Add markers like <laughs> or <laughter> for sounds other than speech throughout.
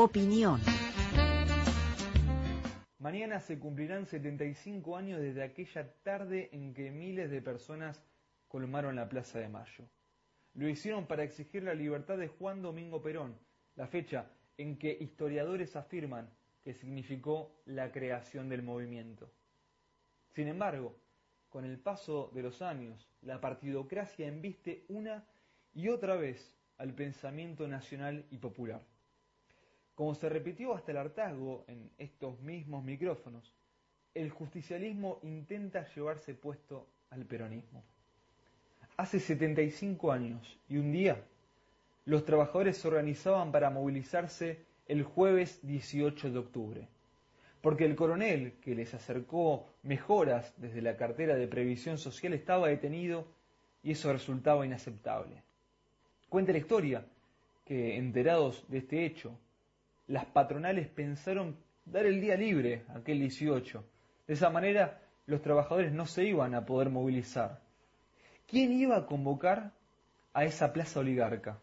Opinión. Mañana se cumplirán 75 años desde aquella tarde en que miles de personas colmaron la Plaza de Mayo. Lo hicieron para exigir la libertad de Juan Domingo Perón, la fecha en que historiadores afirman que significó la creación del movimiento. Sin embargo, con el paso de los años, la partidocracia embiste una y otra vez al pensamiento nacional y popular. Como se repitió hasta el hartazgo en estos mismos micrófonos, el justicialismo intenta llevarse puesto al peronismo. Hace 75 años y un día, los trabajadores se organizaban para movilizarse el jueves 18 de octubre porque el coronel que les acercó mejoras desde la cartera de previsión social estaba detenido y eso resultaba inaceptable. Cuenta la historia que, enterados de este hecho, las patronales pensaron dar el día libre aquel 18. De esa manera, los trabajadores no se iban a poder movilizar. ¿Quién iba a convocar a esa plaza oligarca?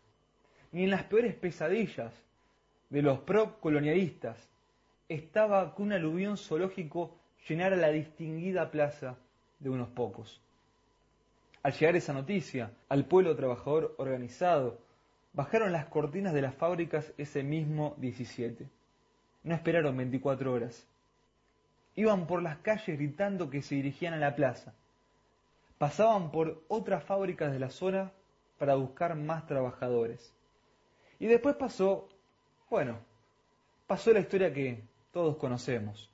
Ni en las peores pesadillas de los pro-colonialistas estaba que un aluvión zoológico llenara la distinguida plaza de unos pocos. Al llegar esa noticia al pueblo trabajador organizado, bajaron las cortinas de las fábricas ese mismo 17. No esperaron 24 horas. Iban por las calles gritando que se dirigían a la plaza. Pasaban por otras fábricas de la zona para buscar más trabajadores. Y después pasó, bueno, pasó la historia que todos conocemos.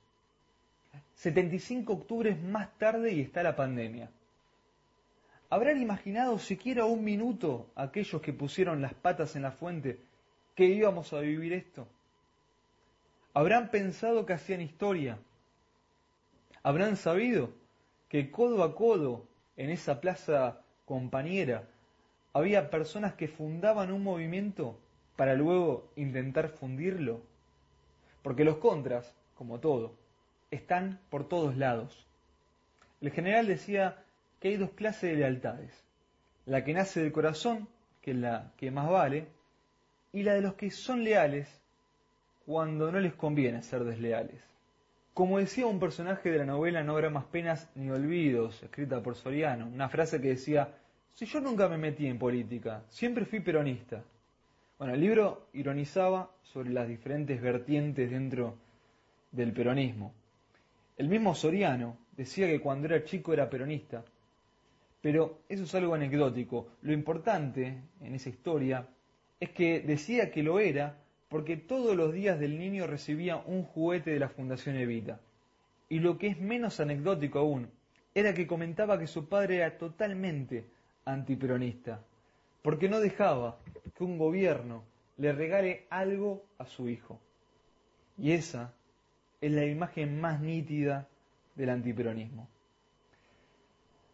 75 octubres más tarde y está la pandemia. ¿Habrán imaginado siquiera un minuto aquellos que pusieron las patas en la fuente que íbamos a vivir esto? ¿Habrán pensado que hacían historia? ¿Habrán sabido que codo a codo en esa plaza compañera había personas que fundaban un movimiento para luego intentar fundirlo? Porque los contras, como todo, están por todos lados. El general decía que hay dos clases de lealtades. La que nace del corazón, que es la que más vale, y la de los que son leales cuando no les conviene ser desleales. Como decía un personaje de la novela No habrá más penas ni olvidos, escrita por Soriano, una frase que decía, si yo nunca me metí en política, siempre fui peronista, bueno, el libro ironizaba sobre las diferentes vertientes dentro del peronismo. El mismo Soriano decía que cuando era chico era peronista, pero eso es algo anecdótico. Lo importante en esa historia es que decía que lo era porque todos los días del niño recibía un juguete de la Fundación Evita. Y lo que es menos anecdótico aún, era que comentaba que su padre era totalmente antiperonista porque no dejaba que un gobierno le regale algo a su hijo. Y esa es la imagen más nítida del antiperonismo.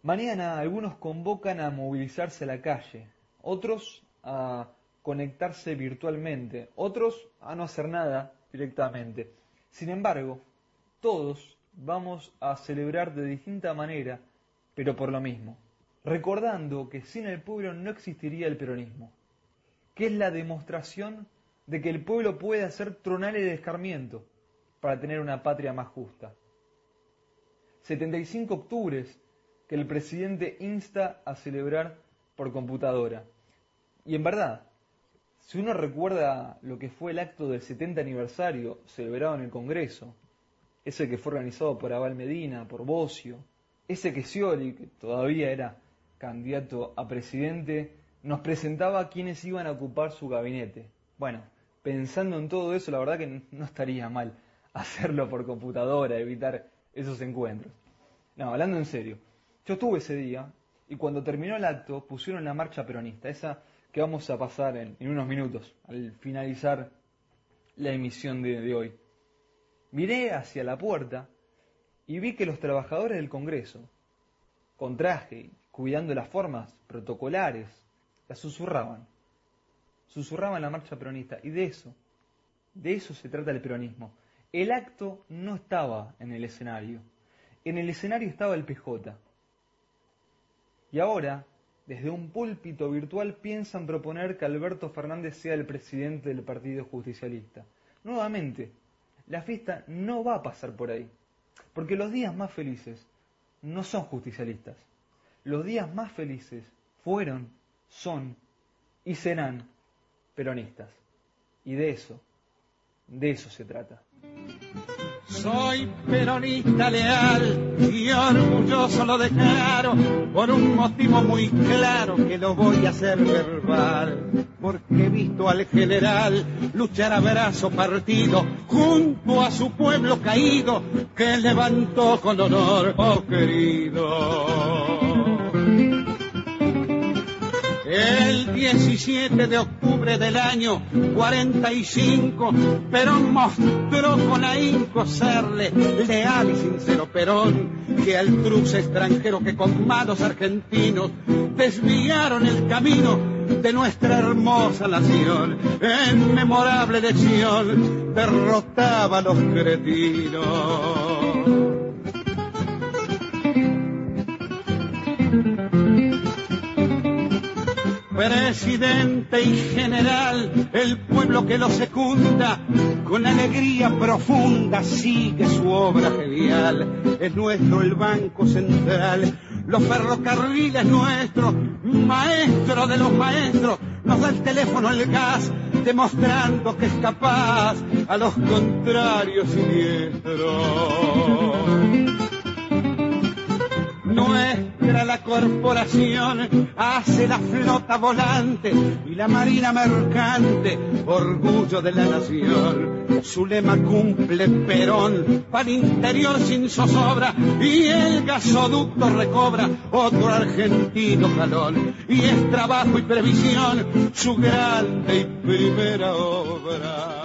Mañana algunos convocan a movilizarse a la calle, otros a conectarse virtualmente, otros a no hacer nada directamente. Sin embargo, todos vamos a celebrar de distinta manera, pero por lo mismo recordando que sin el pueblo no existiría el peronismo, que es la demostración de que el pueblo puede hacer tronar el escarmiento para tener una patria más justa. 75 octubres que el presidente insta a celebrar por computadora. Y en verdad, si uno recuerda lo que fue el acto del 70 aniversario celebrado en el Congreso, ese que fue organizado por Abal Medina, por Bocio, ese que Scioli, que todavía era candidato a presidente, nos presentaba quiénes iban a ocupar su gabinete. Bueno, pensando en todo eso, la verdad que no estaría mal <laughs> hacerlo por computadora, evitar esos encuentros. No, hablando en serio, yo estuve ese día y cuando terminó el acto pusieron la marcha peronista, esa que vamos a pasar en, unos minutos, al finalizar la emisión de, de hoy. Miré hacia la puerta y vi que los trabajadores del Congreso, con traje cuidando las formas protocolares, la susurraban. Susurraban la marcha peronista. Y de eso, de eso se trata el peronismo. El acto no estaba en el escenario. En el escenario estaba el PJ. Y ahora, desde un púlpito virtual, piensan proponer que Alberto Fernández sea el presidente del Partido Justicialista. Nuevamente, la fiesta no va a pasar por ahí, porque los días más felices no son justicialistas. Los días más felices fueron, son y serán peronistas. Y de eso, de eso se trata. Soy peronista leal y orgulloso lo declaro por un motivo muy claro que lo voy a hacer verbal. Porque he visto al general luchar a brazo partido junto a su pueblo caído que levantó con honor, oh querido. El 17 de octubre del año 45, Perón mostró con ahínco serle leal y sincero Perón, que al truce extranjero que con manos argentinos desviaron el camino de nuestra hermosa nación, en memorable lección derrotaba a los cretinos. Presidente y general, el pueblo que lo secunda, con alegría profunda sigue su obra genial. Es nuestro el Banco Central, los ferrocarriles nuestros, maestro de los maestros, nos da el teléfono, el gas, demostrando que es capaz a los contrarios siniestros corporación hace la flota volante y la marina mercante, orgullo de la nación. Su lema cumple Perón, para interior sin zozobra y el gasoducto recobra otro argentino jalón. Y es trabajo y previsión su grande y primera obra.